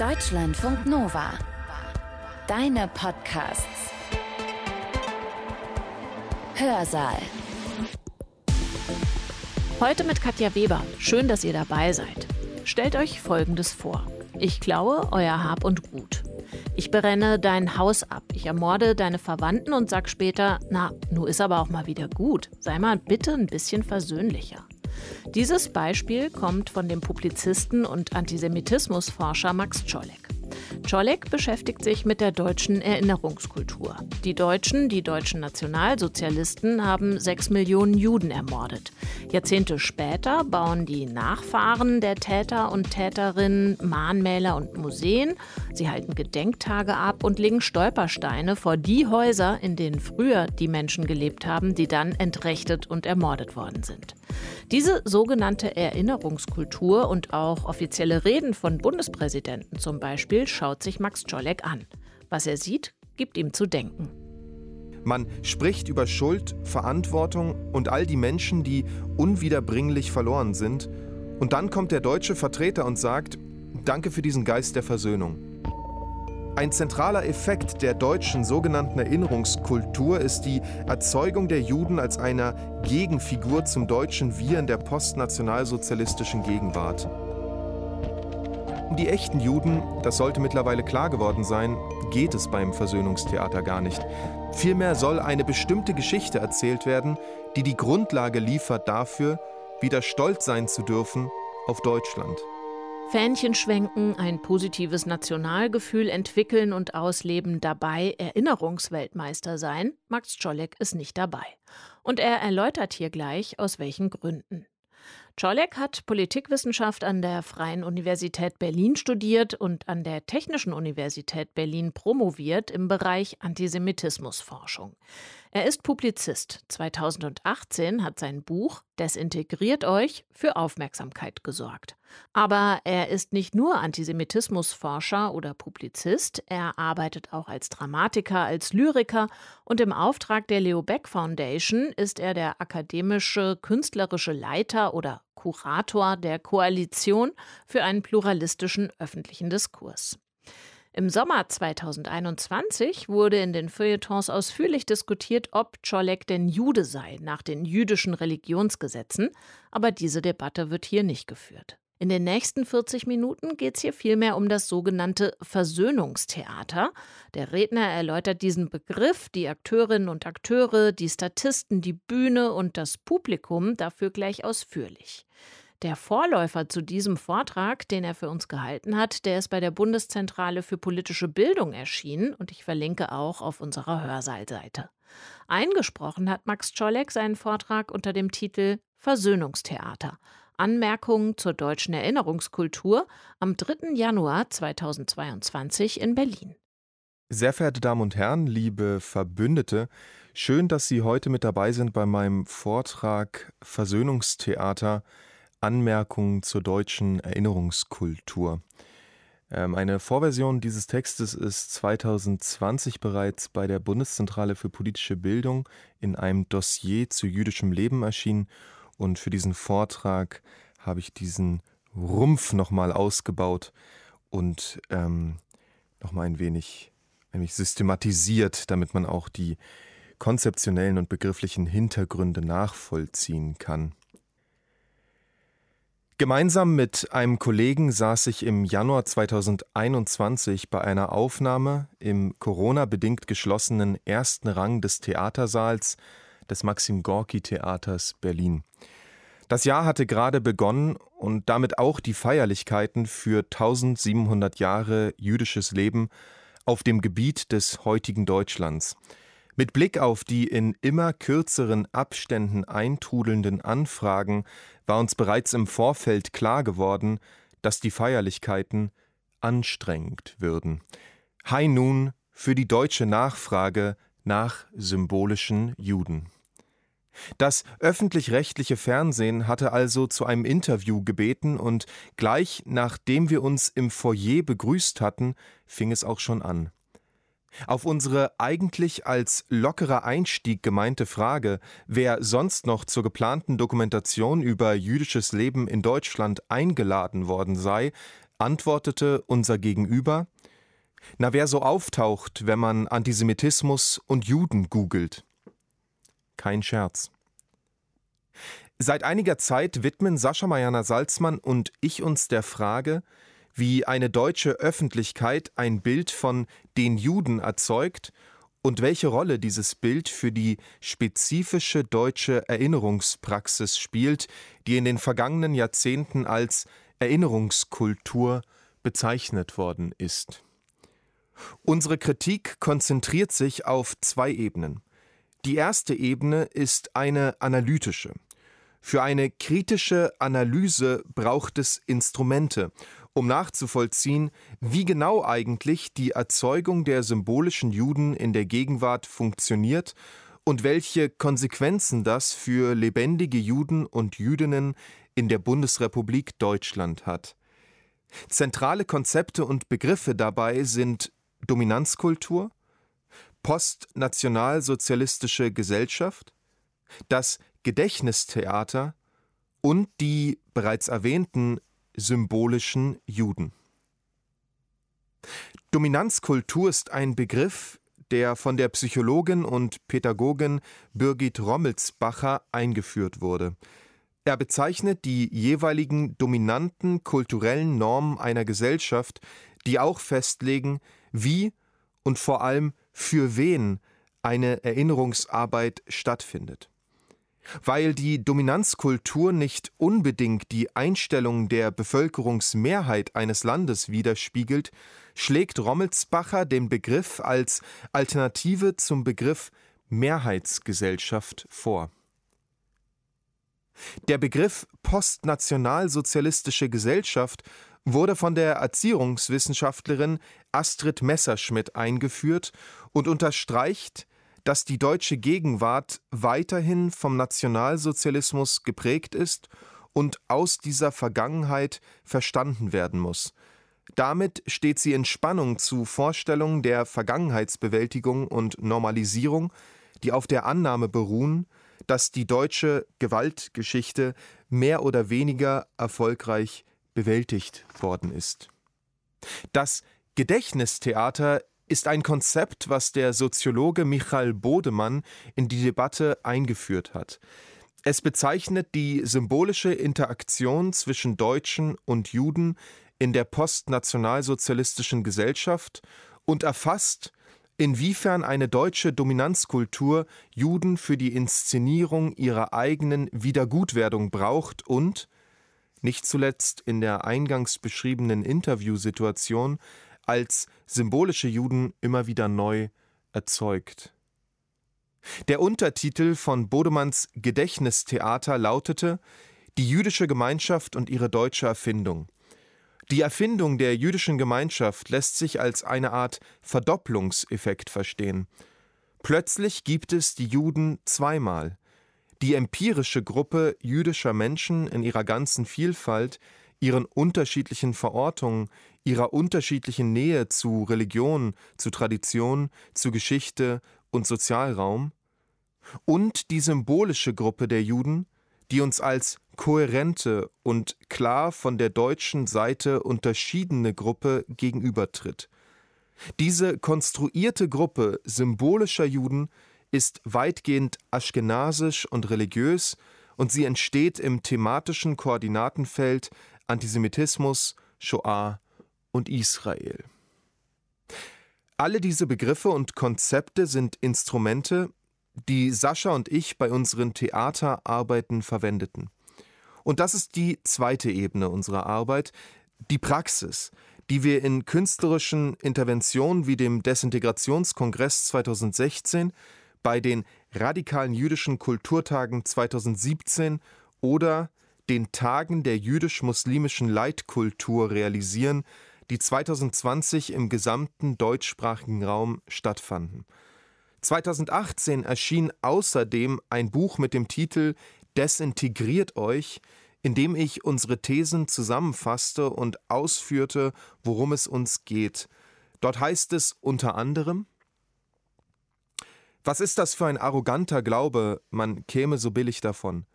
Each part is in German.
Deutschlandfunk Nova. Deine Podcasts. Hörsaal. Heute mit Katja Weber. Schön, dass ihr dabei seid. Stellt euch Folgendes vor. Ich klaue euer Hab und Gut. Ich berenne dein Haus ab, ich ermorde deine Verwandten und sag später, na, nu ist aber auch mal wieder gut. Sei mal bitte ein bisschen versöhnlicher. Dieses Beispiel kommt von dem Publizisten und Antisemitismusforscher Max Czolek. Czolek beschäftigt sich mit der deutschen Erinnerungskultur. Die Deutschen, die deutschen Nationalsozialisten, haben sechs Millionen Juden ermordet. Jahrzehnte später bauen die Nachfahren der Täter und Täterinnen Mahnmäler und Museen. Sie halten Gedenktage ab und legen Stolpersteine vor die Häuser, in denen früher die Menschen gelebt haben, die dann entrechtet und ermordet worden sind. Diese sogenannte Erinnerungskultur und auch offizielle Reden von Bundespräsidenten zum Beispiel schaut sich Max Czolek an. Was er sieht, gibt ihm zu denken. Man spricht über Schuld, Verantwortung und all die Menschen, die unwiederbringlich verloren sind. Und dann kommt der deutsche Vertreter und sagt, danke für diesen Geist der Versöhnung. Ein zentraler Effekt der deutschen sogenannten Erinnerungskultur ist die Erzeugung der Juden als einer Gegenfigur zum deutschen Wir in der postnationalsozialistischen Gegenwart. Um die echten Juden, das sollte mittlerweile klar geworden sein, geht es beim Versöhnungstheater gar nicht. Vielmehr soll eine bestimmte Geschichte erzählt werden, die die Grundlage liefert dafür, wieder stolz sein zu dürfen auf Deutschland. Fähnchen schwenken, ein positives Nationalgefühl entwickeln und ausleben, dabei Erinnerungsweltmeister sein, Max Czolek ist nicht dabei. Und er erläutert hier gleich, aus welchen Gründen. Czolek hat Politikwissenschaft an der Freien Universität Berlin studiert und an der Technischen Universität Berlin promoviert im Bereich Antisemitismusforschung. Er ist Publizist. 2018 hat sein Buch Desintegriert euch für Aufmerksamkeit gesorgt. Aber er ist nicht nur Antisemitismusforscher oder Publizist, er arbeitet auch als Dramatiker, als Lyriker und im Auftrag der Leo Beck Foundation ist er der akademische, künstlerische Leiter oder Kurator der Koalition für einen pluralistischen öffentlichen Diskurs. Im Sommer 2021 wurde in den Feuilletons ausführlich diskutiert, ob Czolek denn Jude sei nach den jüdischen Religionsgesetzen, aber diese Debatte wird hier nicht geführt. In den nächsten 40 Minuten geht es hier vielmehr um das sogenannte Versöhnungstheater. Der Redner erläutert diesen Begriff, die Akteurinnen und Akteure, die Statisten, die Bühne und das Publikum dafür gleich ausführlich. Der Vorläufer zu diesem Vortrag, den er für uns gehalten hat, der ist bei der Bundeszentrale für politische Bildung erschienen und ich verlinke auch auf unserer Hörsaalseite. Eingesprochen hat Max Czolek seinen Vortrag unter dem Titel Versöhnungstheater. Anmerkungen zur deutschen Erinnerungskultur am 3. Januar 2022 in Berlin. Sehr verehrte Damen und Herren, liebe Verbündete, schön, dass Sie heute mit dabei sind bei meinem Vortrag Versöhnungstheater Anmerkungen zur deutschen Erinnerungskultur. Ähm, eine Vorversion dieses Textes ist 2020 bereits bei der Bundeszentrale für politische Bildung in einem Dossier zu jüdischem Leben erschienen und für diesen Vortrag habe ich diesen Rumpf nochmal ausgebaut und ähm, nochmal ein wenig, ein wenig systematisiert, damit man auch die konzeptionellen und begrifflichen Hintergründe nachvollziehen kann. Gemeinsam mit einem Kollegen saß ich im Januar 2021 bei einer Aufnahme im Corona-bedingt geschlossenen ersten Rang des Theatersaals des Maxim Gorki Theaters Berlin. Das Jahr hatte gerade begonnen und damit auch die Feierlichkeiten für 1700 Jahre jüdisches Leben auf dem Gebiet des heutigen Deutschlands. Mit Blick auf die in immer kürzeren Abständen eintrudelnden Anfragen war uns bereits im Vorfeld klar geworden, dass die Feierlichkeiten anstrengend würden. High nun für die deutsche Nachfrage nach symbolischen Juden. Das öffentlich-rechtliche Fernsehen hatte also zu einem Interview gebeten und gleich nachdem wir uns im Foyer begrüßt hatten, fing es auch schon an. Auf unsere eigentlich als lockerer Einstieg gemeinte Frage, wer sonst noch zur geplanten Dokumentation über jüdisches Leben in Deutschland eingeladen worden sei, antwortete unser Gegenüber, na wer so auftaucht, wenn man Antisemitismus und Juden googelt. Kein Scherz. Seit einiger Zeit widmen Sascha Mariana Salzmann und ich uns der Frage, wie eine deutsche Öffentlichkeit ein Bild von den Juden erzeugt und welche Rolle dieses Bild für die spezifische deutsche Erinnerungspraxis spielt, die in den vergangenen Jahrzehnten als Erinnerungskultur bezeichnet worden ist. Unsere Kritik konzentriert sich auf zwei Ebenen. Die erste Ebene ist eine analytische. Für eine kritische Analyse braucht es Instrumente, um nachzuvollziehen, wie genau eigentlich die Erzeugung der symbolischen Juden in der Gegenwart funktioniert und welche Konsequenzen das für lebendige Juden und Jüdinnen in der Bundesrepublik Deutschland hat. Zentrale Konzepte und Begriffe dabei sind Dominanzkultur, postnationalsozialistische Gesellschaft, das Gedächtnistheater und die bereits erwähnten symbolischen Juden. Dominanzkultur ist ein Begriff, der von der Psychologin und Pädagogin Birgit Rommelsbacher eingeführt wurde. Er bezeichnet die jeweiligen dominanten kulturellen Normen einer Gesellschaft, die auch festlegen, wie und vor allem für wen eine Erinnerungsarbeit stattfindet. Weil die Dominanzkultur nicht unbedingt die Einstellung der Bevölkerungsmehrheit eines Landes widerspiegelt, schlägt Rommelsbacher den Begriff als Alternative zum Begriff Mehrheitsgesellschaft vor. Der Begriff postnationalsozialistische Gesellschaft wurde von der Erziehungswissenschaftlerin Astrid Messerschmidt eingeführt und unterstreicht, dass die deutsche Gegenwart weiterhin vom Nationalsozialismus geprägt ist und aus dieser Vergangenheit verstanden werden muss. Damit steht sie in Spannung zu Vorstellungen der Vergangenheitsbewältigung und Normalisierung, die auf der Annahme beruhen, dass die deutsche Gewaltgeschichte mehr oder weniger erfolgreich bewältigt worden ist. Das Gedächtnistheater ist ein Konzept, was der Soziologe Michael Bodemann in die Debatte eingeführt hat. Es bezeichnet die symbolische Interaktion zwischen Deutschen und Juden in der postnationalsozialistischen Gesellschaft und erfasst, inwiefern eine deutsche Dominanzkultur Juden für die Inszenierung ihrer eigenen Wiedergutwerdung braucht und, nicht zuletzt in der eingangs beschriebenen Interviewsituation, als symbolische Juden immer wieder neu erzeugt. Der Untertitel von Bodemanns Gedächtnistheater lautete Die jüdische Gemeinschaft und ihre deutsche Erfindung. Die Erfindung der jüdischen Gemeinschaft lässt sich als eine Art Verdopplungseffekt verstehen. Plötzlich gibt es die Juden zweimal. Die empirische Gruppe jüdischer Menschen in ihrer ganzen Vielfalt, ihren unterschiedlichen Verortungen, ihrer unterschiedlichen Nähe zu Religion, zu Tradition, zu Geschichte und Sozialraum, und die symbolische Gruppe der Juden, die uns als kohärente und klar von der deutschen Seite unterschiedene Gruppe gegenübertritt. Diese konstruierte Gruppe symbolischer Juden ist weitgehend aschkenasisch und religiös und sie entsteht im thematischen Koordinatenfeld Antisemitismus, Shoah und Israel. Alle diese Begriffe und Konzepte sind Instrumente, die Sascha und ich bei unseren Theaterarbeiten verwendeten. Und das ist die zweite Ebene unserer Arbeit, die Praxis, die wir in künstlerischen Interventionen wie dem Desintegrationskongress 2016, bei den radikalen jüdischen Kulturtagen 2017 oder den Tagen der jüdisch-muslimischen Leitkultur realisieren, die 2020 im gesamten deutschsprachigen Raum stattfanden. 2018 erschien außerdem ein Buch mit dem Titel Desintegriert euch, in dem ich unsere Thesen zusammenfasste und ausführte, worum es uns geht. Dort heißt es unter anderem Was ist das für ein arroganter Glaube, man käme so billig davon,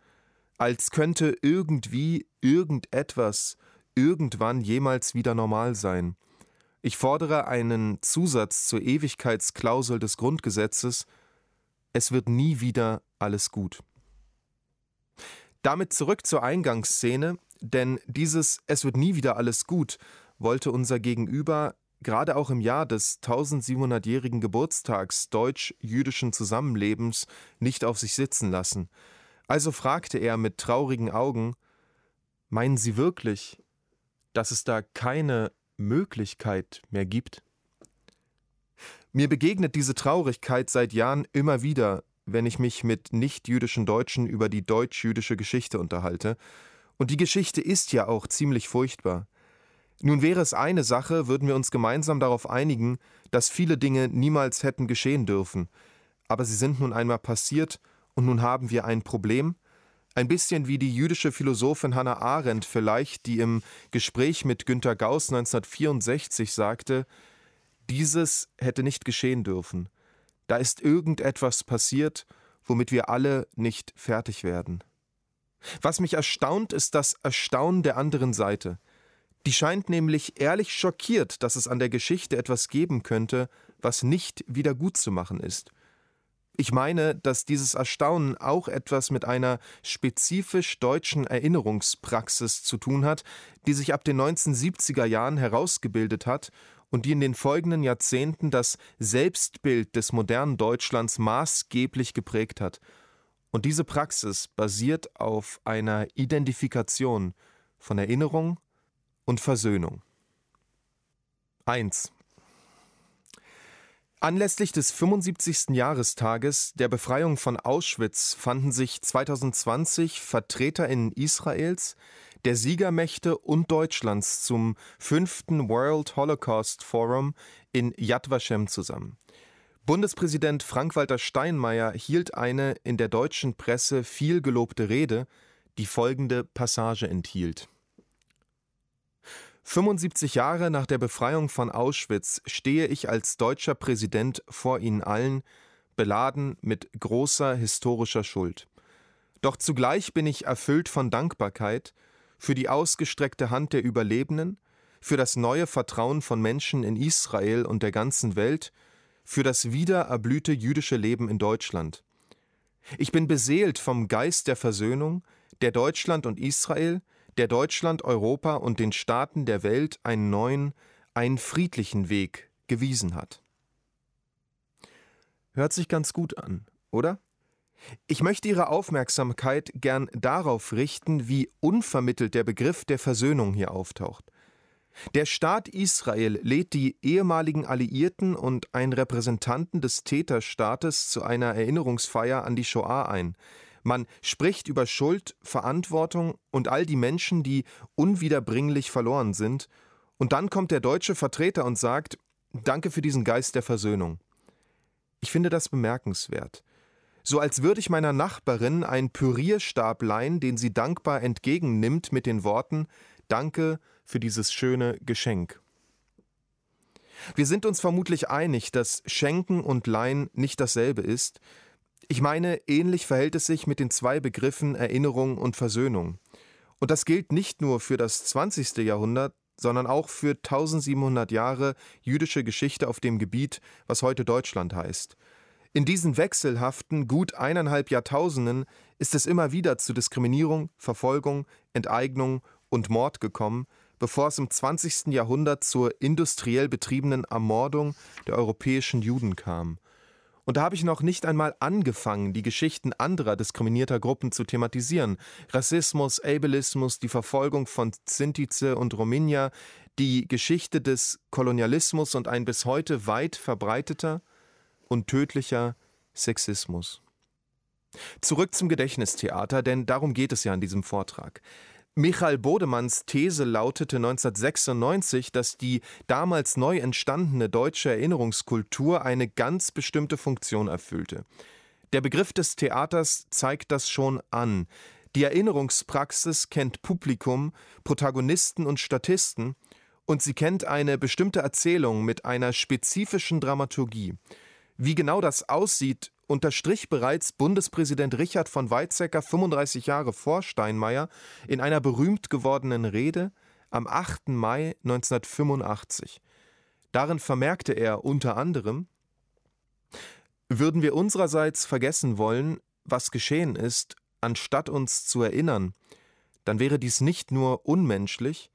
als könnte irgendwie irgendetwas irgendwann jemals wieder normal sein. Ich fordere einen Zusatz zur Ewigkeitsklausel des Grundgesetzes, es wird nie wieder alles gut. Damit zurück zur Eingangsszene, denn dieses Es wird nie wieder alles gut wollte unser Gegenüber gerade auch im Jahr des 1700-jährigen Geburtstags deutsch-jüdischen Zusammenlebens nicht auf sich sitzen lassen. Also fragte er mit traurigen Augen Meinen Sie wirklich, dass es da keine Möglichkeit mehr gibt? Mir begegnet diese Traurigkeit seit Jahren immer wieder, wenn ich mich mit nichtjüdischen Deutschen über die deutsch-jüdische Geschichte unterhalte. Und die Geschichte ist ja auch ziemlich furchtbar. Nun wäre es eine Sache, würden wir uns gemeinsam darauf einigen, dass viele Dinge niemals hätten geschehen dürfen. Aber sie sind nun einmal passiert und nun haben wir ein Problem. Ein bisschen wie die jüdische Philosophin Hannah Arendt vielleicht, die im Gespräch mit Günter Gauss 1964 sagte, dieses hätte nicht geschehen dürfen. Da ist irgendetwas passiert, womit wir alle nicht fertig werden. Was mich erstaunt, ist das Erstaunen der anderen Seite. Die scheint nämlich ehrlich schockiert, dass es an der Geschichte etwas geben könnte, was nicht wieder gut zu machen ist. Ich meine, dass dieses Erstaunen auch etwas mit einer spezifisch deutschen Erinnerungspraxis zu tun hat, die sich ab den 1970er Jahren herausgebildet hat und die in den folgenden Jahrzehnten das Selbstbild des modernen Deutschlands maßgeblich geprägt hat. Und diese Praxis basiert auf einer Identifikation von Erinnerung und Versöhnung. 1. Anlässlich des 75. Jahrestages der Befreiung von Auschwitz fanden sich 2020 VertreterInnen Israels, der Siegermächte und Deutschlands zum fünften World Holocaust Forum in Yad Vashem zusammen. Bundespräsident Frank-Walter Steinmeier hielt eine in der deutschen Presse viel gelobte Rede, die folgende Passage enthielt. 75 Jahre nach der Befreiung von Auschwitz stehe ich als deutscher Präsident vor Ihnen allen, beladen mit großer historischer Schuld. Doch zugleich bin ich erfüllt von Dankbarkeit für die ausgestreckte Hand der Überlebenden, für das neue Vertrauen von Menschen in Israel und der ganzen Welt, für das wieder erblühte jüdische Leben in Deutschland. Ich bin beseelt vom Geist der Versöhnung, der Deutschland und Israel, der Deutschland, Europa und den Staaten der Welt einen neuen, einen friedlichen Weg gewiesen hat. Hört sich ganz gut an, oder? Ich möchte Ihre Aufmerksamkeit gern darauf richten, wie unvermittelt der Begriff der Versöhnung hier auftaucht. Der Staat Israel lädt die ehemaligen Alliierten und einen Repräsentanten des Täterstaates zu einer Erinnerungsfeier an die Shoah ein, man spricht über Schuld, Verantwortung und all die Menschen, die unwiederbringlich verloren sind, und dann kommt der deutsche Vertreter und sagt Danke für diesen Geist der Versöhnung. Ich finde das bemerkenswert. So als würde ich meiner Nachbarin einen Pürierstab leihen, den sie dankbar entgegennimmt mit den Worten Danke für dieses schöne Geschenk. Wir sind uns vermutlich einig, dass Schenken und Leihen nicht dasselbe ist, ich meine, ähnlich verhält es sich mit den zwei Begriffen Erinnerung und Versöhnung. Und das gilt nicht nur für das 20. Jahrhundert, sondern auch für 1700 Jahre jüdische Geschichte auf dem Gebiet, was heute Deutschland heißt. In diesen wechselhaften, gut eineinhalb Jahrtausenden ist es immer wieder zu Diskriminierung, Verfolgung, Enteignung und Mord gekommen, bevor es im 20. Jahrhundert zur industriell betriebenen Ermordung der europäischen Juden kam. Und da habe ich noch nicht einmal angefangen, die Geschichten anderer diskriminierter Gruppen zu thematisieren. Rassismus, Ableismus, die Verfolgung von Sintize und Rominia, die Geschichte des Kolonialismus und ein bis heute weit verbreiteter und tödlicher Sexismus. Zurück zum Gedächtnistheater, denn darum geht es ja in diesem Vortrag. Michael Bodemanns These lautete 1996, dass die damals neu entstandene deutsche Erinnerungskultur eine ganz bestimmte Funktion erfüllte. Der Begriff des Theaters zeigt das schon an. Die Erinnerungspraxis kennt Publikum, Protagonisten und Statisten, und sie kennt eine bestimmte Erzählung mit einer spezifischen Dramaturgie. Wie genau das aussieht, unterstrich bereits Bundespräsident Richard von Weizsäcker 35 Jahre vor Steinmeier in einer berühmt gewordenen Rede am 8. Mai 1985. Darin vermerkte er unter anderem Würden wir unsererseits vergessen wollen, was geschehen ist, anstatt uns zu erinnern, dann wäre dies nicht nur unmenschlich,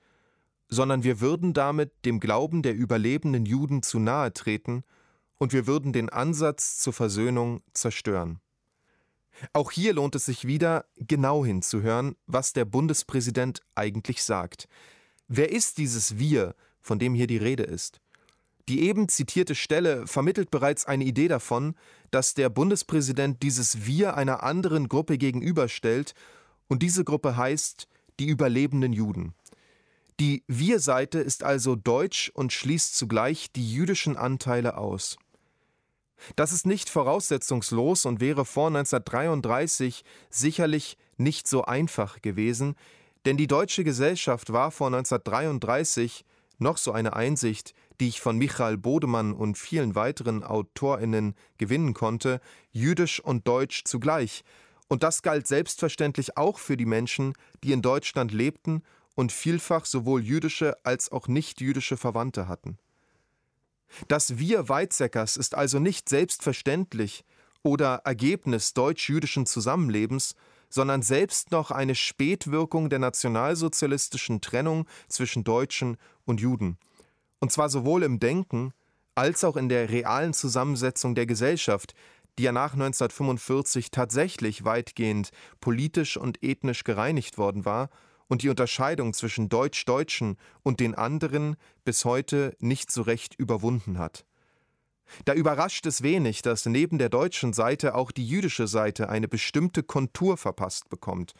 sondern wir würden damit dem Glauben der überlebenden Juden zu nahe treten und wir würden den Ansatz zur Versöhnung zerstören. Auch hier lohnt es sich wieder, genau hinzuhören, was der Bundespräsident eigentlich sagt. Wer ist dieses Wir, von dem hier die Rede ist? Die eben zitierte Stelle vermittelt bereits eine Idee davon, dass der Bundespräsident dieses Wir einer anderen Gruppe gegenüberstellt, und diese Gruppe heißt die überlebenden Juden. Die Wir-Seite ist also deutsch und schließt zugleich die jüdischen Anteile aus. Das ist nicht voraussetzungslos und wäre vor 1933 sicherlich nicht so einfach gewesen, denn die deutsche Gesellschaft war vor 1933 noch so eine Einsicht, die ich von Michael Bodemann und vielen weiteren Autorinnen gewinnen konnte, jüdisch und deutsch zugleich. Und das galt selbstverständlich auch für die Menschen, die in Deutschland lebten und vielfach sowohl jüdische als auch nichtjüdische Verwandte hatten. Das Wir Weizsäckers ist also nicht selbstverständlich oder Ergebnis deutsch-jüdischen Zusammenlebens, sondern selbst noch eine Spätwirkung der nationalsozialistischen Trennung zwischen Deutschen und Juden. Und zwar sowohl im Denken als auch in der realen Zusammensetzung der Gesellschaft, die ja nach 1945 tatsächlich weitgehend politisch und ethnisch gereinigt worden war und die Unterscheidung zwischen Deutsch-Deutschen und den anderen bis heute nicht so recht überwunden hat. Da überrascht es wenig, dass neben der deutschen Seite auch die jüdische Seite eine bestimmte Kontur verpasst bekommt,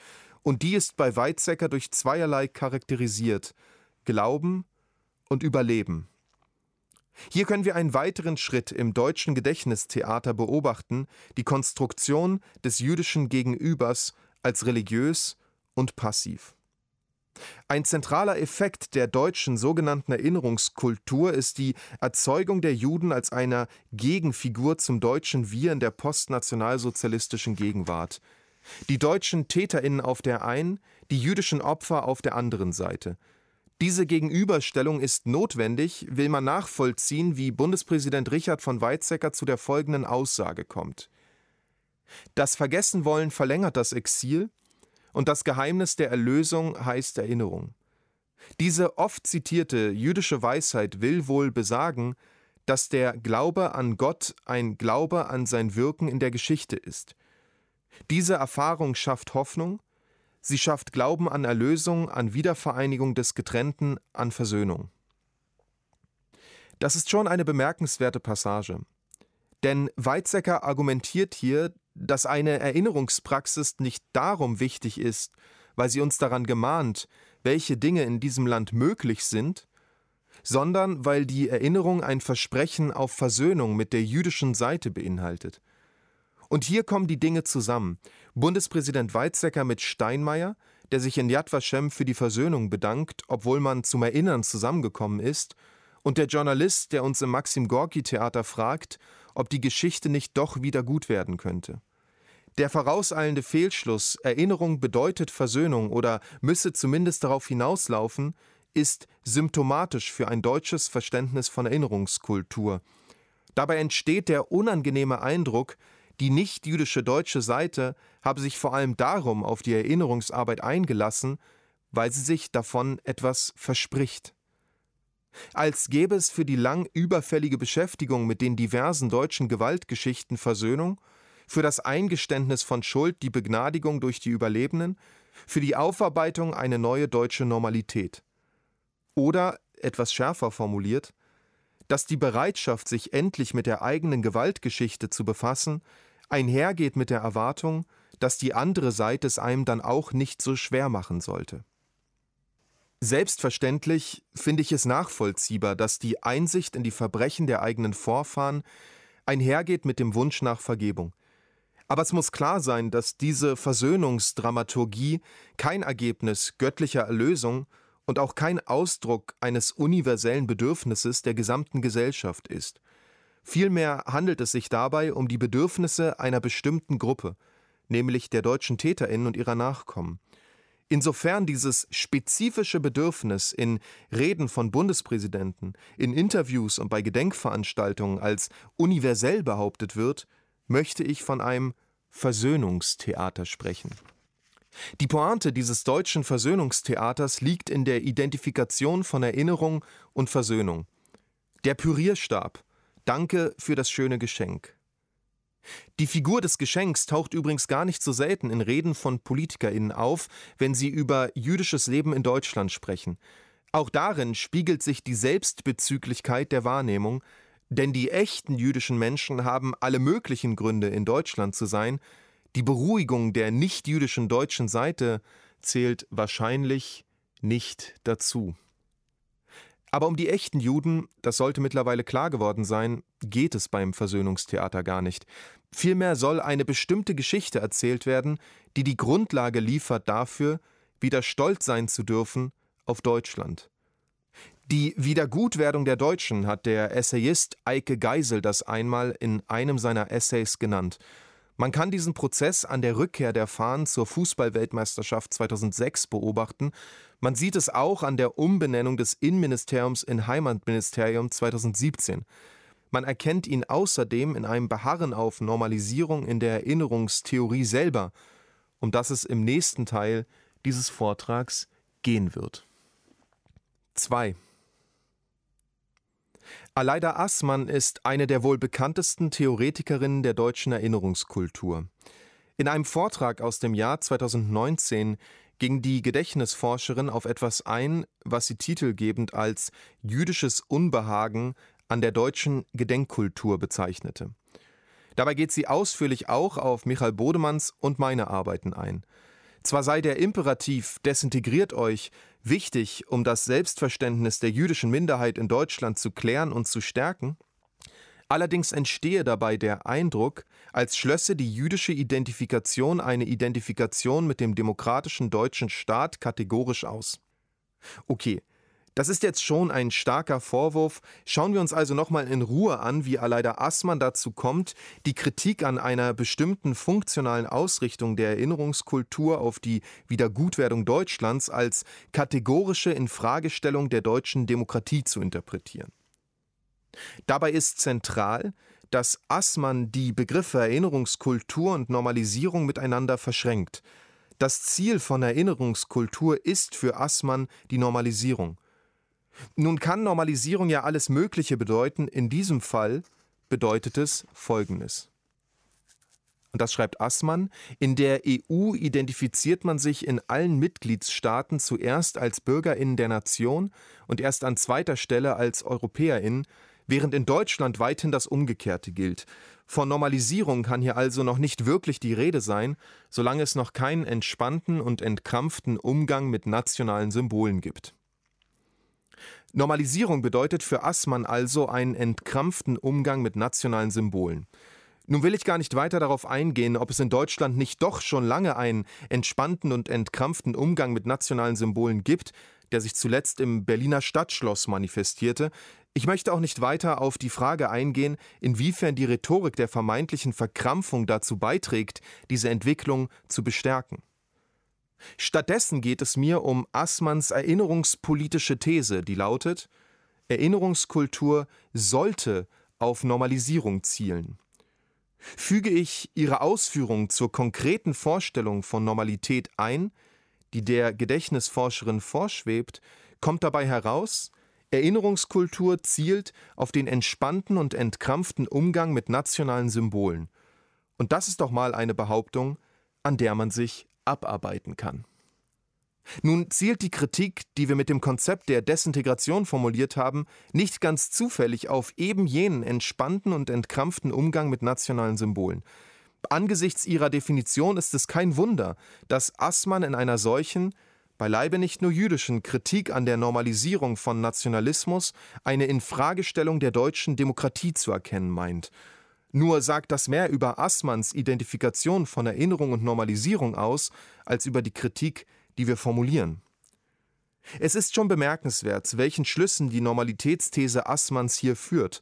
und die ist bei Weizsäcker durch zweierlei charakterisiert Glauben und Überleben. Hier können wir einen weiteren Schritt im deutschen Gedächtnistheater beobachten, die Konstruktion des jüdischen Gegenübers als religiös und passiv. Ein zentraler Effekt der deutschen sogenannten Erinnerungskultur ist die Erzeugung der Juden als einer Gegenfigur zum deutschen Wir in der postnationalsozialistischen Gegenwart. Die deutschen Täterinnen auf der einen, die jüdischen Opfer auf der anderen Seite. Diese Gegenüberstellung ist notwendig, will man nachvollziehen, wie Bundespräsident Richard von Weizsäcker zu der folgenden Aussage kommt. Das Vergessenwollen verlängert das Exil, und das Geheimnis der Erlösung heißt Erinnerung. Diese oft zitierte jüdische Weisheit will wohl besagen, dass der Glaube an Gott ein Glaube an sein Wirken in der Geschichte ist. Diese Erfahrung schafft Hoffnung, sie schafft Glauben an Erlösung, an Wiedervereinigung des Getrennten, an Versöhnung. Das ist schon eine bemerkenswerte Passage. Denn Weizsäcker argumentiert hier, dass eine Erinnerungspraxis nicht darum wichtig ist, weil sie uns daran gemahnt, welche Dinge in diesem Land möglich sind, sondern weil die Erinnerung ein Versprechen auf Versöhnung mit der jüdischen Seite beinhaltet. Und hier kommen die Dinge zusammen. Bundespräsident Weizsäcker mit Steinmeier, der sich in Yad Vashem für die Versöhnung bedankt, obwohl man zum Erinnern zusammengekommen ist, und der Journalist, der uns im Maxim Gorki Theater fragt, ob die Geschichte nicht doch wieder gut werden könnte. Der vorauseilende Fehlschluss, Erinnerung bedeutet Versöhnung oder müsse zumindest darauf hinauslaufen, ist symptomatisch für ein deutsches Verständnis von Erinnerungskultur. Dabei entsteht der unangenehme Eindruck, die nichtjüdische deutsche Seite habe sich vor allem darum auf die Erinnerungsarbeit eingelassen, weil sie sich davon etwas verspricht als gäbe es für die lang überfällige Beschäftigung mit den diversen deutschen Gewaltgeschichten Versöhnung, für das Eingeständnis von Schuld die Begnadigung durch die Überlebenden, für die Aufarbeitung eine neue deutsche Normalität. Oder, etwas schärfer formuliert, dass die Bereitschaft, sich endlich mit der eigenen Gewaltgeschichte zu befassen, einhergeht mit der Erwartung, dass die andere Seite es einem dann auch nicht so schwer machen sollte. Selbstverständlich finde ich es nachvollziehbar, dass die Einsicht in die Verbrechen der eigenen Vorfahren einhergeht mit dem Wunsch nach Vergebung. Aber es muss klar sein, dass diese Versöhnungsdramaturgie kein Ergebnis göttlicher Erlösung und auch kein Ausdruck eines universellen Bedürfnisses der gesamten Gesellschaft ist. Vielmehr handelt es sich dabei um die Bedürfnisse einer bestimmten Gruppe, nämlich der deutschen Täterinnen und ihrer Nachkommen. Insofern dieses spezifische Bedürfnis in Reden von Bundespräsidenten, in Interviews und bei Gedenkveranstaltungen als universell behauptet wird, möchte ich von einem Versöhnungstheater sprechen. Die Pointe dieses deutschen Versöhnungstheaters liegt in der Identifikation von Erinnerung und Versöhnung. Der Pürierstab. Danke für das schöne Geschenk. Die Figur des Geschenks taucht übrigens gar nicht so selten in Reden von PolitikerInnen auf, wenn sie über jüdisches Leben in Deutschland sprechen. Auch darin spiegelt sich die Selbstbezüglichkeit der Wahrnehmung, denn die echten jüdischen Menschen haben alle möglichen Gründe, in Deutschland zu sein. Die Beruhigung der nicht-jüdischen deutschen Seite zählt wahrscheinlich nicht dazu. Aber um die echten Juden, das sollte mittlerweile klar geworden sein, geht es beim Versöhnungstheater gar nicht. Vielmehr soll eine bestimmte Geschichte erzählt werden, die die Grundlage liefert dafür, wieder stolz sein zu dürfen auf Deutschland. Die Wiedergutwerdung der Deutschen hat der Essayist Eike Geisel das einmal in einem seiner Essays genannt. Man kann diesen Prozess an der Rückkehr der Fahnen zur Fußballweltmeisterschaft 2006 beobachten. Man sieht es auch an der Umbenennung des Innenministeriums in Heimatministerium 2017. Man erkennt ihn außerdem in einem Beharren auf Normalisierung in der Erinnerungstheorie selber, um das es im nächsten Teil dieses Vortrags gehen wird. 2. Aleida Aßmann ist eine der wohl bekanntesten Theoretikerinnen der deutschen Erinnerungskultur. In einem Vortrag aus dem Jahr 2019 ging die Gedächtnisforscherin auf etwas ein, was sie titelgebend als jüdisches Unbehagen an der deutschen Gedenkkultur bezeichnete. Dabei geht sie ausführlich auch auf Michael Bodemanns und meine Arbeiten ein. Zwar sei der Imperativ desintegriert euch wichtig, um das Selbstverständnis der jüdischen Minderheit in Deutschland zu klären und zu stärken, allerdings entstehe dabei der Eindruck, als schlösse die jüdische Identifikation eine Identifikation mit dem demokratischen deutschen Staat kategorisch aus. Okay, das ist jetzt schon ein starker Vorwurf. Schauen wir uns also nochmal in Ruhe an, wie Aleida Aßmann dazu kommt, die Kritik an einer bestimmten funktionalen Ausrichtung der Erinnerungskultur auf die Wiedergutwerdung Deutschlands als kategorische Infragestellung der deutschen Demokratie zu interpretieren. Dabei ist zentral, dass Aßmann die Begriffe Erinnerungskultur und Normalisierung miteinander verschränkt. Das Ziel von Erinnerungskultur ist für Aßmann die Normalisierung. Nun kann Normalisierung ja alles Mögliche bedeuten. In diesem Fall bedeutet es Folgendes. Und das schreibt Assmann, in der EU identifiziert man sich in allen Mitgliedstaaten zuerst als Bürgerinnen der Nation und erst an zweiter Stelle als Europäerinnen, während in Deutschland weithin das Umgekehrte gilt. Von Normalisierung kann hier also noch nicht wirklich die Rede sein, solange es noch keinen entspannten und entkrampften Umgang mit nationalen Symbolen gibt. Normalisierung bedeutet für Assmann also einen entkrampften Umgang mit nationalen Symbolen. Nun will ich gar nicht weiter darauf eingehen, ob es in Deutschland nicht doch schon lange einen entspannten und entkrampften Umgang mit nationalen Symbolen gibt, der sich zuletzt im Berliner Stadtschloss manifestierte. Ich möchte auch nicht weiter auf die Frage eingehen, inwiefern die Rhetorik der vermeintlichen Verkrampfung dazu beiträgt, diese Entwicklung zu bestärken. Stattdessen geht es mir um Assmanns erinnerungspolitische These, die lautet, Erinnerungskultur sollte auf Normalisierung zielen. Füge ich ihre Ausführungen zur konkreten Vorstellung von Normalität ein, die der Gedächtnisforscherin vorschwebt, kommt dabei heraus, Erinnerungskultur zielt auf den entspannten und entkrampften Umgang mit nationalen Symbolen. Und das ist doch mal eine Behauptung, an der man sich abarbeiten kann. Nun zielt die Kritik, die wir mit dem Konzept der Desintegration formuliert haben, nicht ganz zufällig auf eben jenen entspannten und entkrampften Umgang mit nationalen Symbolen. Angesichts ihrer Definition ist es kein Wunder, dass Assmann in einer solchen, beileibe nicht nur jüdischen Kritik an der Normalisierung von Nationalismus eine Infragestellung der deutschen Demokratie zu erkennen meint. Nur sagt das mehr über Assmanns Identifikation von Erinnerung und Normalisierung aus, als über die Kritik, die wir formulieren. Es ist schon bemerkenswert, zu welchen Schlüssen die Normalitätsthese Assmanns hier führt.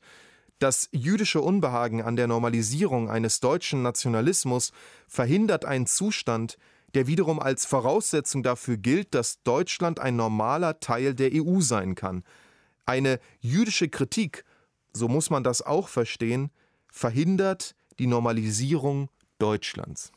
Das jüdische Unbehagen an der Normalisierung eines deutschen Nationalismus verhindert einen Zustand, der wiederum als Voraussetzung dafür gilt, dass Deutschland ein normaler Teil der EU sein kann. Eine jüdische Kritik, so muss man das auch verstehen, verhindert die Normalisierung Deutschlands.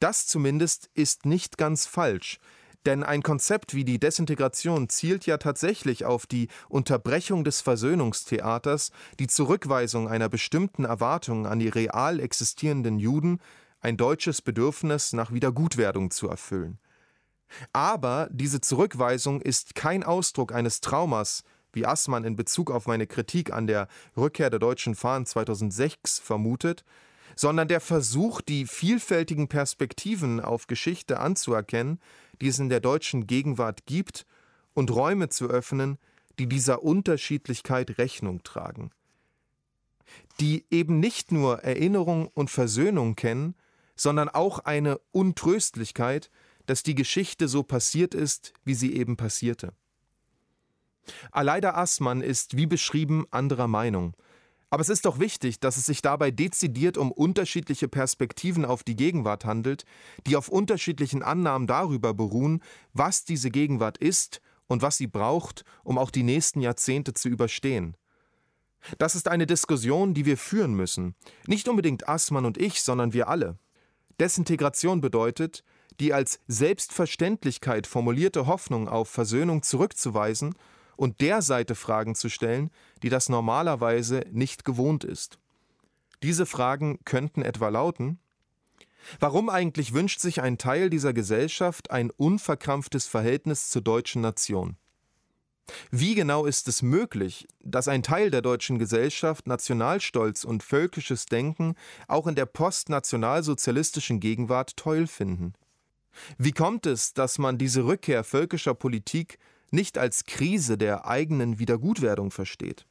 Das zumindest ist nicht ganz falsch, denn ein Konzept wie die Desintegration zielt ja tatsächlich auf die Unterbrechung des Versöhnungstheaters, die Zurückweisung einer bestimmten Erwartung an die real existierenden Juden, ein deutsches Bedürfnis nach Wiedergutwerdung zu erfüllen. Aber diese Zurückweisung ist kein Ausdruck eines Traumas, wie Assmann in Bezug auf meine Kritik an der Rückkehr der deutschen Fahnen 2006 vermutet, sondern der Versuch, die vielfältigen Perspektiven auf Geschichte anzuerkennen, die es in der deutschen Gegenwart gibt, und Räume zu öffnen, die dieser Unterschiedlichkeit Rechnung tragen. Die eben nicht nur Erinnerung und Versöhnung kennen, sondern auch eine Untröstlichkeit, dass die Geschichte so passiert ist, wie sie eben passierte. Aleida Assmann ist, wie beschrieben, anderer Meinung aber es ist doch wichtig, dass es sich dabei dezidiert um unterschiedliche Perspektiven auf die Gegenwart handelt, die auf unterschiedlichen Annahmen darüber beruhen, was diese Gegenwart ist und was sie braucht, um auch die nächsten Jahrzehnte zu überstehen. Das ist eine Diskussion, die wir führen müssen. Nicht unbedingt Assmann und ich, sondern wir alle. Desintegration bedeutet, die als Selbstverständlichkeit formulierte Hoffnung auf Versöhnung zurückzuweisen und der Seite Fragen zu stellen, die das normalerweise nicht gewohnt ist. Diese Fragen könnten etwa lauten Warum eigentlich wünscht sich ein Teil dieser Gesellschaft ein unverkrampftes Verhältnis zur deutschen Nation? Wie genau ist es möglich, dass ein Teil der deutschen Gesellschaft Nationalstolz und völkisches Denken auch in der postnationalsozialistischen Gegenwart toll finden? Wie kommt es, dass man diese Rückkehr völkischer Politik nicht als Krise der eigenen Wiedergutwerdung versteht.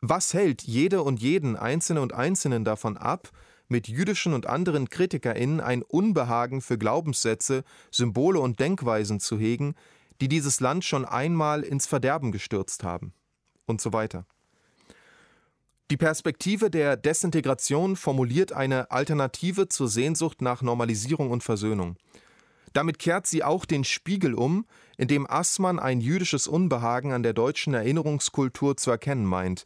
Was hält jede und jeden Einzelne und Einzelnen davon ab, mit jüdischen und anderen KritikerInnen ein Unbehagen für Glaubenssätze, Symbole und Denkweisen zu hegen, die dieses Land schon einmal ins Verderben gestürzt haben? Und so weiter. Die Perspektive der Desintegration formuliert eine Alternative zur Sehnsucht nach Normalisierung und Versöhnung. Damit kehrt sie auch den Spiegel um, in dem Assmann ein jüdisches Unbehagen an der deutschen Erinnerungskultur zu erkennen meint.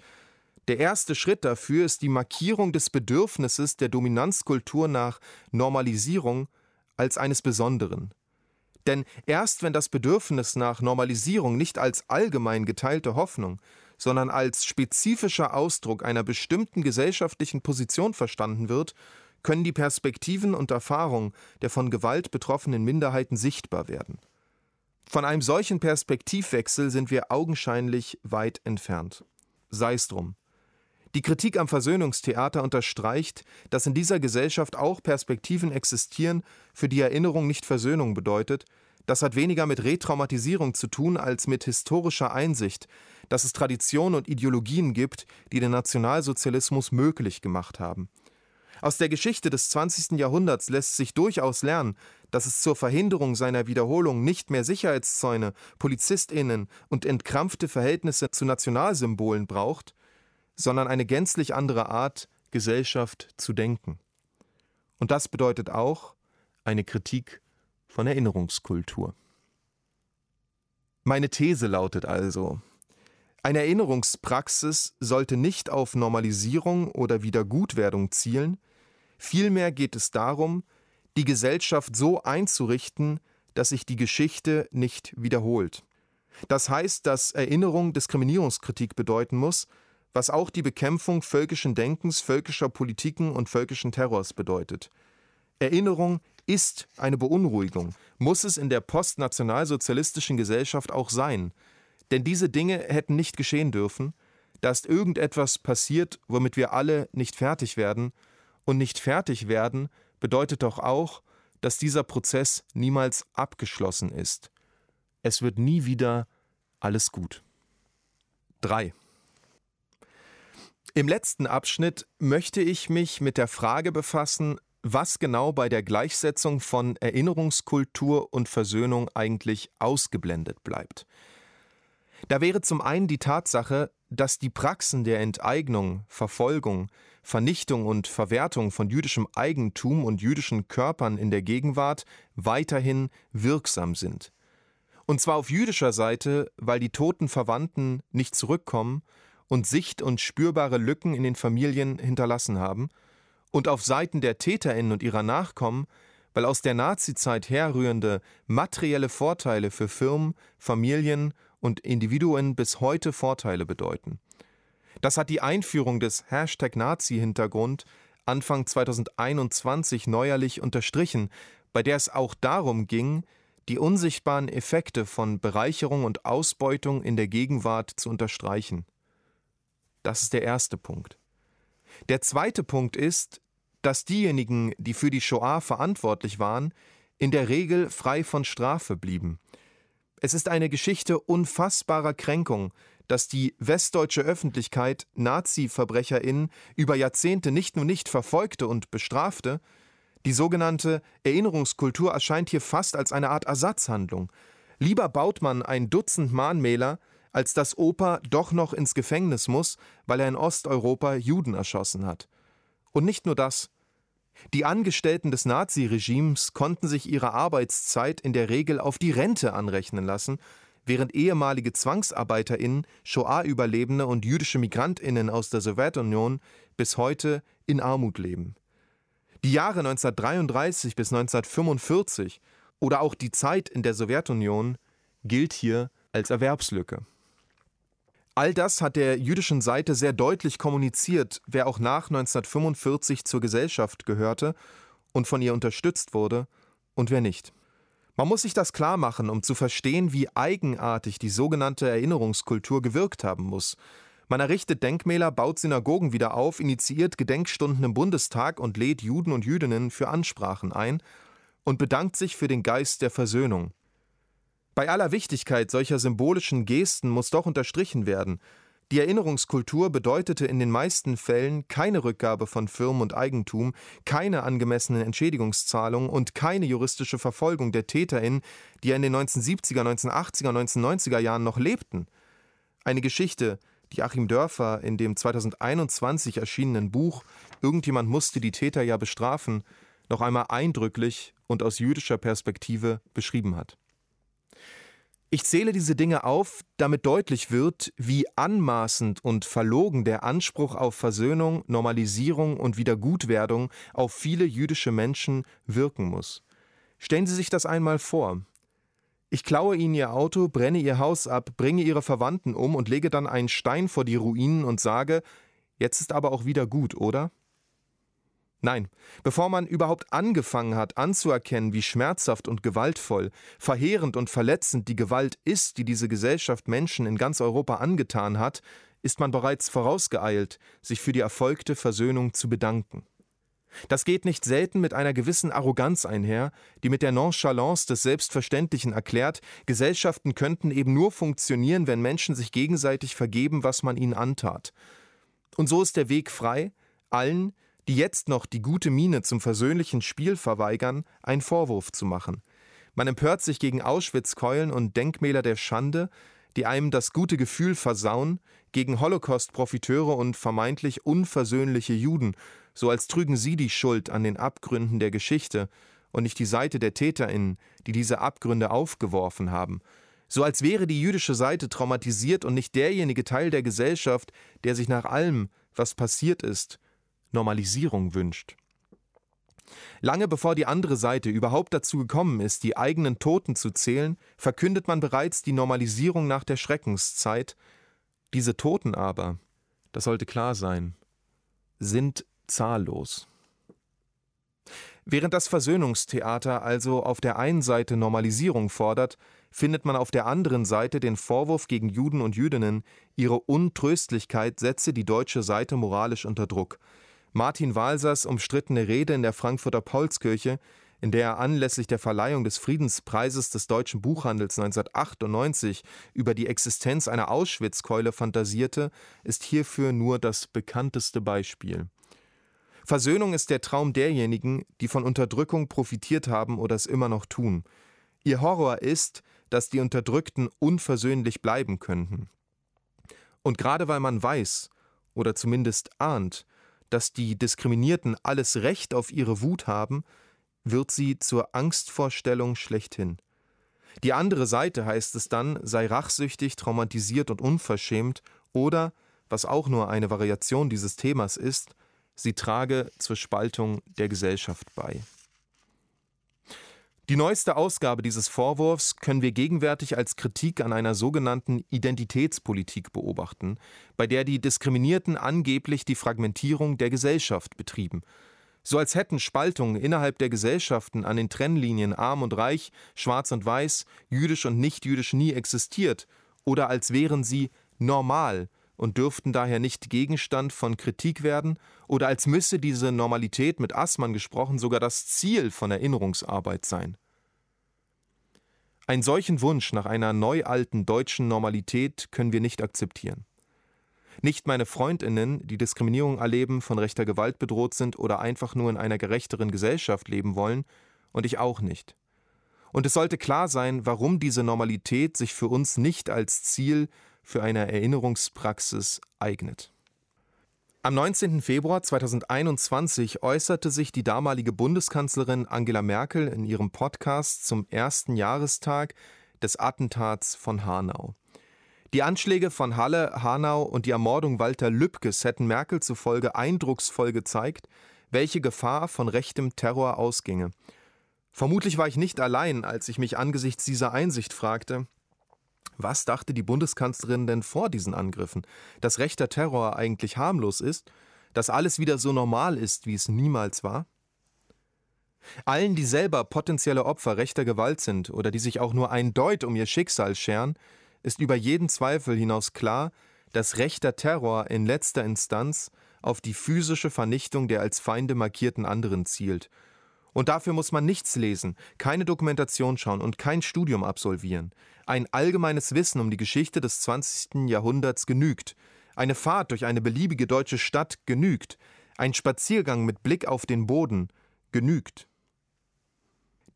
Der erste Schritt dafür ist die Markierung des Bedürfnisses der Dominanzkultur nach Normalisierung als eines Besonderen. Denn erst wenn das Bedürfnis nach Normalisierung nicht als allgemein geteilte Hoffnung, sondern als spezifischer Ausdruck einer bestimmten gesellschaftlichen Position verstanden wird, können die Perspektiven und Erfahrungen der von Gewalt betroffenen Minderheiten sichtbar werden. Von einem solchen Perspektivwechsel sind wir augenscheinlich weit entfernt. Sei es drum. Die Kritik am Versöhnungstheater unterstreicht, dass in dieser Gesellschaft auch Perspektiven existieren, für die Erinnerung nicht Versöhnung bedeutet. Das hat weniger mit Retraumatisierung zu tun als mit historischer Einsicht, dass es Traditionen und Ideologien gibt, die den Nationalsozialismus möglich gemacht haben. Aus der Geschichte des 20. Jahrhunderts lässt sich durchaus lernen, dass es zur Verhinderung seiner Wiederholung nicht mehr Sicherheitszäune, Polizistinnen und entkrampfte Verhältnisse zu Nationalsymbolen braucht, sondern eine gänzlich andere Art, Gesellschaft zu denken. Und das bedeutet auch eine Kritik von Erinnerungskultur. Meine These lautet also, eine Erinnerungspraxis sollte nicht auf Normalisierung oder Wiedergutwerdung zielen, Vielmehr geht es darum, die Gesellschaft so einzurichten, dass sich die Geschichte nicht wiederholt. Das heißt, dass Erinnerung Diskriminierungskritik bedeuten muss, was auch die Bekämpfung völkischen Denkens, völkischer Politiken und völkischen Terrors bedeutet. Erinnerung ist eine Beunruhigung, muss es in der postnationalsozialistischen Gesellschaft auch sein. Denn diese Dinge hätten nicht geschehen dürfen, da ist irgendetwas passiert, womit wir alle nicht fertig werden, und nicht fertig werden bedeutet doch auch, dass dieser Prozess niemals abgeschlossen ist. Es wird nie wieder alles gut. 3. Im letzten Abschnitt möchte ich mich mit der Frage befassen, was genau bei der Gleichsetzung von Erinnerungskultur und Versöhnung eigentlich ausgeblendet bleibt. Da wäre zum einen die Tatsache, dass die Praxen der Enteignung, Verfolgung, Vernichtung und Verwertung von jüdischem Eigentum und jüdischen Körpern in der Gegenwart weiterhin wirksam sind. Und zwar auf jüdischer Seite, weil die toten Verwandten nicht zurückkommen und sicht- und spürbare Lücken in den Familien hinterlassen haben, und auf Seiten der Täterinnen und ihrer Nachkommen, weil aus der Nazizeit herrührende materielle Vorteile für Firmen, Familien und Individuen bis heute Vorteile bedeuten. Das hat die Einführung des Hashtag Nazi-Hintergrund Anfang 2021 neuerlich unterstrichen, bei der es auch darum ging, die unsichtbaren Effekte von Bereicherung und Ausbeutung in der Gegenwart zu unterstreichen. Das ist der erste Punkt. Der zweite Punkt ist, dass diejenigen, die für die Shoah verantwortlich waren, in der Regel frei von Strafe blieben. Es ist eine Geschichte unfassbarer Kränkung, dass die westdeutsche Öffentlichkeit Nazi-VerbrecherInnen über Jahrzehnte nicht nur nicht verfolgte und bestrafte, die sogenannte Erinnerungskultur erscheint hier fast als eine Art Ersatzhandlung. Lieber baut man ein Dutzend Mahnmäler, als dass Opa doch noch ins Gefängnis muss, weil er in Osteuropa Juden erschossen hat. Und nicht nur das. Die Angestellten des Naziregimes konnten sich ihre Arbeitszeit in der Regel auf die Rente anrechnen lassen, während ehemalige ZwangsarbeiterInnen, Shoah-Überlebende und jüdische MigrantInnen aus der Sowjetunion bis heute in Armut leben. Die Jahre 1933 bis 1945 oder auch die Zeit in der Sowjetunion gilt hier als Erwerbslücke. All das hat der jüdischen Seite sehr deutlich kommuniziert, wer auch nach 1945 zur Gesellschaft gehörte und von ihr unterstützt wurde und wer nicht. Man muss sich das klar machen, um zu verstehen, wie eigenartig die sogenannte Erinnerungskultur gewirkt haben muss. Man errichtet Denkmäler, baut Synagogen wieder auf, initiiert Gedenkstunden im Bundestag und lädt Juden und Jüdinnen für Ansprachen ein und bedankt sich für den Geist der Versöhnung. Bei aller Wichtigkeit solcher symbolischen Gesten muss doch unterstrichen werden, die Erinnerungskultur bedeutete in den meisten Fällen keine Rückgabe von Firmen und Eigentum, keine angemessenen Entschädigungszahlungen und keine juristische Verfolgung der TäterInnen, die ja in den 1970er, 1980er, 1990er Jahren noch lebten. Eine Geschichte, die Achim Dörfer in dem 2021 erschienenen Buch Irgendjemand musste die Täter ja bestrafen, noch einmal eindrücklich und aus jüdischer Perspektive beschrieben hat. Ich zähle diese Dinge auf, damit deutlich wird, wie anmaßend und verlogen der Anspruch auf Versöhnung, Normalisierung und Wiedergutwerdung auf viele jüdische Menschen wirken muss. Stellen Sie sich das einmal vor. Ich klaue Ihnen Ihr Auto, brenne Ihr Haus ab, bringe Ihre Verwandten um und lege dann einen Stein vor die Ruinen und sage, jetzt ist aber auch wieder gut, oder? Nein, bevor man überhaupt angefangen hat anzuerkennen, wie schmerzhaft und gewaltvoll, verheerend und verletzend die Gewalt ist, die diese Gesellschaft Menschen in ganz Europa angetan hat, ist man bereits vorausgeeilt, sich für die erfolgte Versöhnung zu bedanken. Das geht nicht selten mit einer gewissen Arroganz einher, die mit der Nonchalance des Selbstverständlichen erklärt, Gesellschaften könnten eben nur funktionieren, wenn Menschen sich gegenseitig vergeben, was man ihnen antat. Und so ist der Weg frei, allen, die jetzt noch die gute Miene zum versöhnlichen Spiel verweigern, einen Vorwurf zu machen. Man empört sich gegen Auschwitz-Keulen und Denkmäler der Schande, die einem das gute Gefühl versauen, gegen Holocaust-Profiteure und vermeintlich unversöhnliche Juden, so als trügen sie die Schuld an den Abgründen der Geschichte und nicht die Seite der TäterInnen, die diese Abgründe aufgeworfen haben, so als wäre die jüdische Seite traumatisiert und nicht derjenige Teil der Gesellschaft, der sich nach allem, was passiert ist, Normalisierung wünscht. Lange bevor die andere Seite überhaupt dazu gekommen ist, die eigenen Toten zu zählen, verkündet man bereits die Normalisierung nach der Schreckenszeit. Diese Toten aber, das sollte klar sein, sind zahllos. Während das Versöhnungstheater also auf der einen Seite Normalisierung fordert, findet man auf der anderen Seite den Vorwurf gegen Juden und Jüdinnen, ihre Untröstlichkeit setze die deutsche Seite moralisch unter Druck. Martin Walsers umstrittene Rede in der Frankfurter Paulskirche, in der er anlässlich der Verleihung des Friedenspreises des deutschen Buchhandels 1998 über die Existenz einer Auschwitzkeule fantasierte, ist hierfür nur das bekannteste Beispiel. Versöhnung ist der Traum derjenigen, die von Unterdrückung profitiert haben oder es immer noch tun. Ihr Horror ist, dass die Unterdrückten unversöhnlich bleiben könnten. Und gerade weil man weiß oder zumindest ahnt, dass die Diskriminierten alles Recht auf ihre Wut haben, wird sie zur Angstvorstellung schlechthin. Die andere Seite, heißt es dann, sei rachsüchtig, traumatisiert und unverschämt oder, was auch nur eine Variation dieses Themas ist, sie trage zur Spaltung der Gesellschaft bei. Die neueste Ausgabe dieses Vorwurfs können wir gegenwärtig als Kritik an einer sogenannten Identitätspolitik beobachten, bei der die Diskriminierten angeblich die Fragmentierung der Gesellschaft betrieben. So als hätten Spaltungen innerhalb der Gesellschaften an den Trennlinien arm und reich, schwarz und weiß, jüdisch und nichtjüdisch nie existiert, oder als wären sie normal und dürften daher nicht Gegenstand von Kritik werden, oder als müsse diese Normalität mit Assmann gesprochen sogar das Ziel von Erinnerungsarbeit sein. Einen solchen Wunsch nach einer neualten deutschen Normalität können wir nicht akzeptieren. Nicht meine Freundinnen, die Diskriminierung erleben, von rechter Gewalt bedroht sind oder einfach nur in einer gerechteren Gesellschaft leben wollen, und ich auch nicht. Und es sollte klar sein, warum diese Normalität sich für uns nicht als Ziel für eine Erinnerungspraxis eignet. Am 19. Februar 2021 äußerte sich die damalige Bundeskanzlerin Angela Merkel in ihrem Podcast zum ersten Jahrestag des Attentats von Hanau. Die Anschläge von Halle, Hanau und die Ermordung Walter Lübkes hätten Merkel zufolge eindrucksvoll gezeigt, welche Gefahr von rechtem Terror ausginge. Vermutlich war ich nicht allein, als ich mich angesichts dieser Einsicht fragte, was dachte die Bundeskanzlerin denn vor diesen Angriffen? Dass rechter Terror eigentlich harmlos ist? Dass alles wieder so normal ist, wie es niemals war? Allen, die selber potenzielle Opfer rechter Gewalt sind oder die sich auch nur ein Deut um ihr Schicksal scheren, ist über jeden Zweifel hinaus klar, dass rechter Terror in letzter Instanz auf die physische Vernichtung der als Feinde markierten anderen zielt und dafür muss man nichts lesen, keine Dokumentation schauen und kein Studium absolvieren. Ein allgemeines Wissen um die Geschichte des 20. Jahrhunderts genügt. Eine Fahrt durch eine beliebige deutsche Stadt genügt. Ein Spaziergang mit Blick auf den Boden genügt.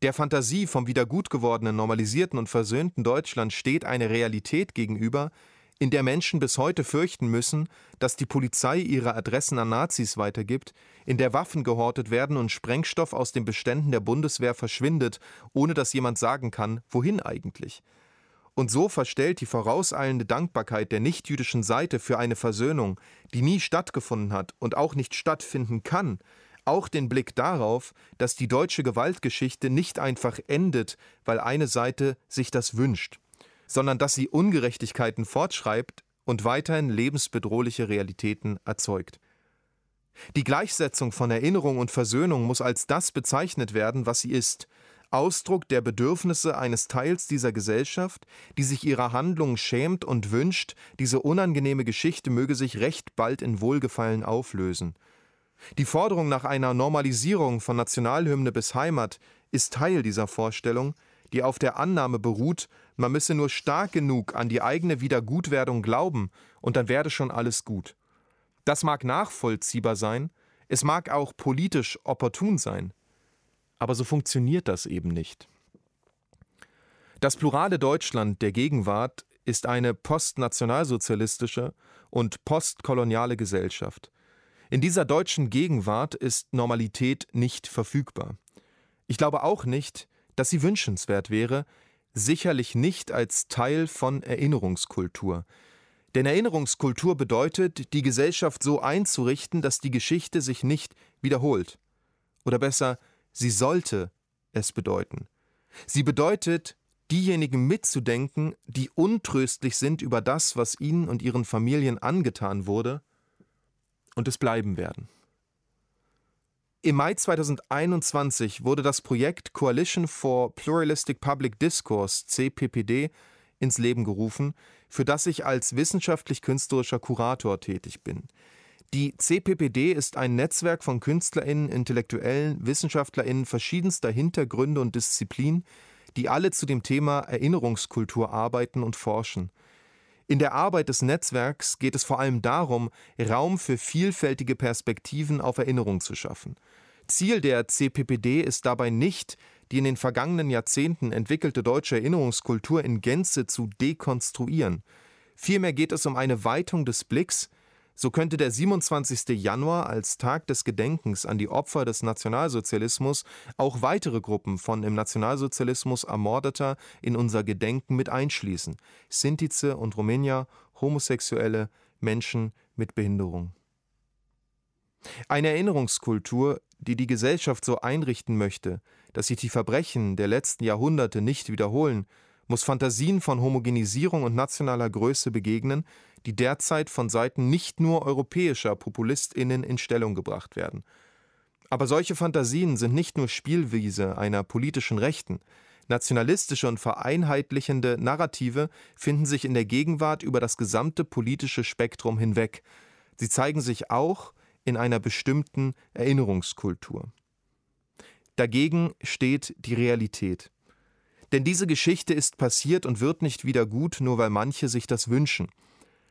Der Fantasie vom wiedergutgewordenen, normalisierten und versöhnten Deutschland steht eine Realität gegenüber, in der Menschen bis heute fürchten müssen, dass die Polizei ihre Adressen an Nazis weitergibt, in der Waffen gehortet werden und Sprengstoff aus den Beständen der Bundeswehr verschwindet, ohne dass jemand sagen kann, wohin eigentlich. Und so verstellt die vorauseilende Dankbarkeit der nichtjüdischen Seite für eine Versöhnung, die nie stattgefunden hat und auch nicht stattfinden kann, auch den Blick darauf, dass die deutsche Gewaltgeschichte nicht einfach endet, weil eine Seite sich das wünscht sondern dass sie Ungerechtigkeiten fortschreibt und weiterhin lebensbedrohliche Realitäten erzeugt. Die Gleichsetzung von Erinnerung und Versöhnung muss als das bezeichnet werden, was sie ist, Ausdruck der Bedürfnisse eines Teils dieser Gesellschaft, die sich ihrer Handlungen schämt und wünscht, diese unangenehme Geschichte möge sich recht bald in Wohlgefallen auflösen. Die Forderung nach einer Normalisierung von Nationalhymne bis Heimat ist Teil dieser Vorstellung, die auf der Annahme beruht, man müsse nur stark genug an die eigene Wiedergutwerdung glauben, und dann werde schon alles gut. Das mag nachvollziehbar sein, es mag auch politisch opportun sein, aber so funktioniert das eben nicht. Das plurale Deutschland der Gegenwart ist eine postnationalsozialistische und postkoloniale Gesellschaft. In dieser deutschen Gegenwart ist Normalität nicht verfügbar. Ich glaube auch nicht, dass sie wünschenswert wäre, sicherlich nicht als Teil von Erinnerungskultur. Denn Erinnerungskultur bedeutet, die Gesellschaft so einzurichten, dass die Geschichte sich nicht wiederholt. Oder besser, sie sollte es bedeuten. Sie bedeutet, diejenigen mitzudenken, die untröstlich sind über das, was ihnen und ihren Familien angetan wurde und es bleiben werden. Im Mai 2021 wurde das Projekt Coalition for Pluralistic Public Discourse CPPD ins Leben gerufen, für das ich als wissenschaftlich-künstlerischer Kurator tätig bin. Die CPPD ist ein Netzwerk von Künstlerinnen, Intellektuellen, Wissenschaftlerinnen verschiedenster Hintergründe und Disziplinen, die alle zu dem Thema Erinnerungskultur arbeiten und forschen. In der Arbeit des Netzwerks geht es vor allem darum, Raum für vielfältige Perspektiven auf Erinnerung zu schaffen. Ziel der CPPD ist dabei nicht, die in den vergangenen Jahrzehnten entwickelte deutsche Erinnerungskultur in Gänze zu dekonstruieren. Vielmehr geht es um eine Weitung des Blicks, so könnte der 27. Januar als Tag des Gedenkens an die Opfer des Nationalsozialismus auch weitere Gruppen von im Nationalsozialismus Ermordeter in unser Gedenken mit einschließen. Sintize und Rumänier, Homosexuelle, Menschen mit Behinderung. Eine Erinnerungskultur, die die Gesellschaft so einrichten möchte, dass sich die Verbrechen der letzten Jahrhunderte nicht wiederholen, muss Fantasien von Homogenisierung und nationaler Größe begegnen, die derzeit von Seiten nicht nur europäischer Populistinnen in Stellung gebracht werden. Aber solche Fantasien sind nicht nur Spielwiese einer politischen Rechten. Nationalistische und vereinheitlichende Narrative finden sich in der Gegenwart über das gesamte politische Spektrum hinweg. Sie zeigen sich auch in einer bestimmten Erinnerungskultur. Dagegen steht die Realität. Denn diese Geschichte ist passiert und wird nicht wieder gut, nur weil manche sich das wünschen.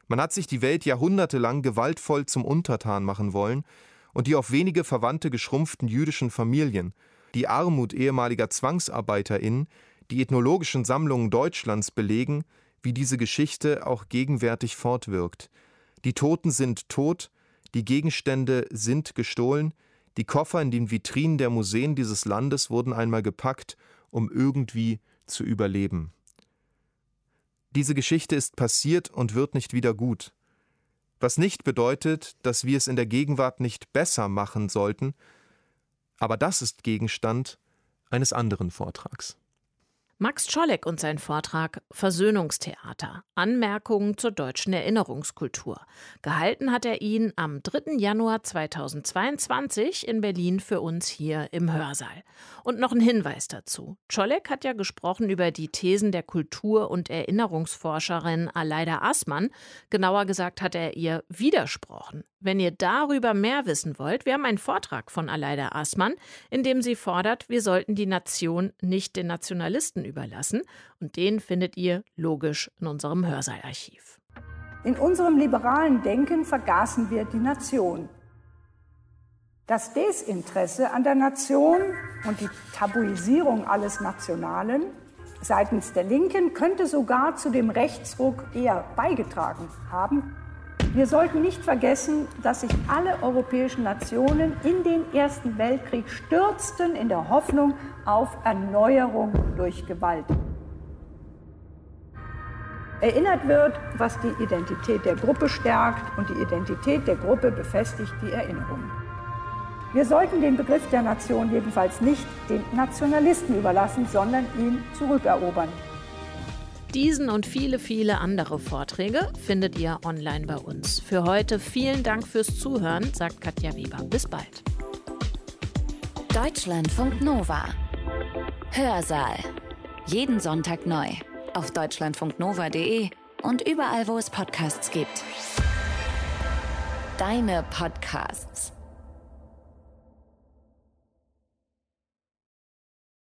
Man hat sich die Welt jahrhundertelang gewaltvoll zum Untertan machen wollen, und die auf wenige Verwandte geschrumpften jüdischen Familien, die Armut ehemaliger ZwangsarbeiterInnen, die ethnologischen Sammlungen Deutschlands belegen, wie diese Geschichte auch gegenwärtig fortwirkt. Die Toten sind tot, die Gegenstände sind gestohlen, die Koffer in den Vitrinen der Museen dieses Landes wurden einmal gepackt, um irgendwie zu überleben. Diese Geschichte ist passiert und wird nicht wieder gut. Was nicht bedeutet, dass wir es in der Gegenwart nicht besser machen sollten, aber das ist Gegenstand eines anderen Vortrags. Max Czolek und sein Vortrag Versöhnungstheater. Anmerkungen zur deutschen Erinnerungskultur. Gehalten hat er ihn am 3. Januar 2022 in Berlin für uns hier im Hörsaal. Und noch ein Hinweis dazu. Czolek hat ja gesprochen über die Thesen der Kultur- und Erinnerungsforscherin Aleida Aßmann. Genauer gesagt hat er ihr widersprochen. Wenn ihr darüber mehr wissen wollt, wir haben einen Vortrag von Aleida Aßmann, in dem sie fordert, wir sollten die Nation nicht den Nationalisten überlassen. Und den findet ihr logisch in unserem Hörsaalarchiv. In unserem liberalen Denken vergaßen wir die Nation. Das Desinteresse an der Nation und die Tabuisierung alles Nationalen seitens der Linken könnte sogar zu dem Rechtsruck eher beigetragen haben, wir sollten nicht vergessen, dass sich alle europäischen Nationen in den Ersten Weltkrieg stürzten in der Hoffnung auf Erneuerung durch Gewalt. Erinnert wird, was die Identität der Gruppe stärkt und die Identität der Gruppe befestigt die Erinnerung. Wir sollten den Begriff der Nation jedenfalls nicht den Nationalisten überlassen, sondern ihn zurückerobern. Diesen und viele, viele andere Vorträge findet ihr online bei uns. Für heute vielen Dank fürs Zuhören, sagt Katja Weber. Bis bald. Deutschlandfunk Nova. Hörsaal. Jeden Sonntag neu. Auf deutschlandfunknova.de und überall, wo es Podcasts gibt. Deine Podcasts.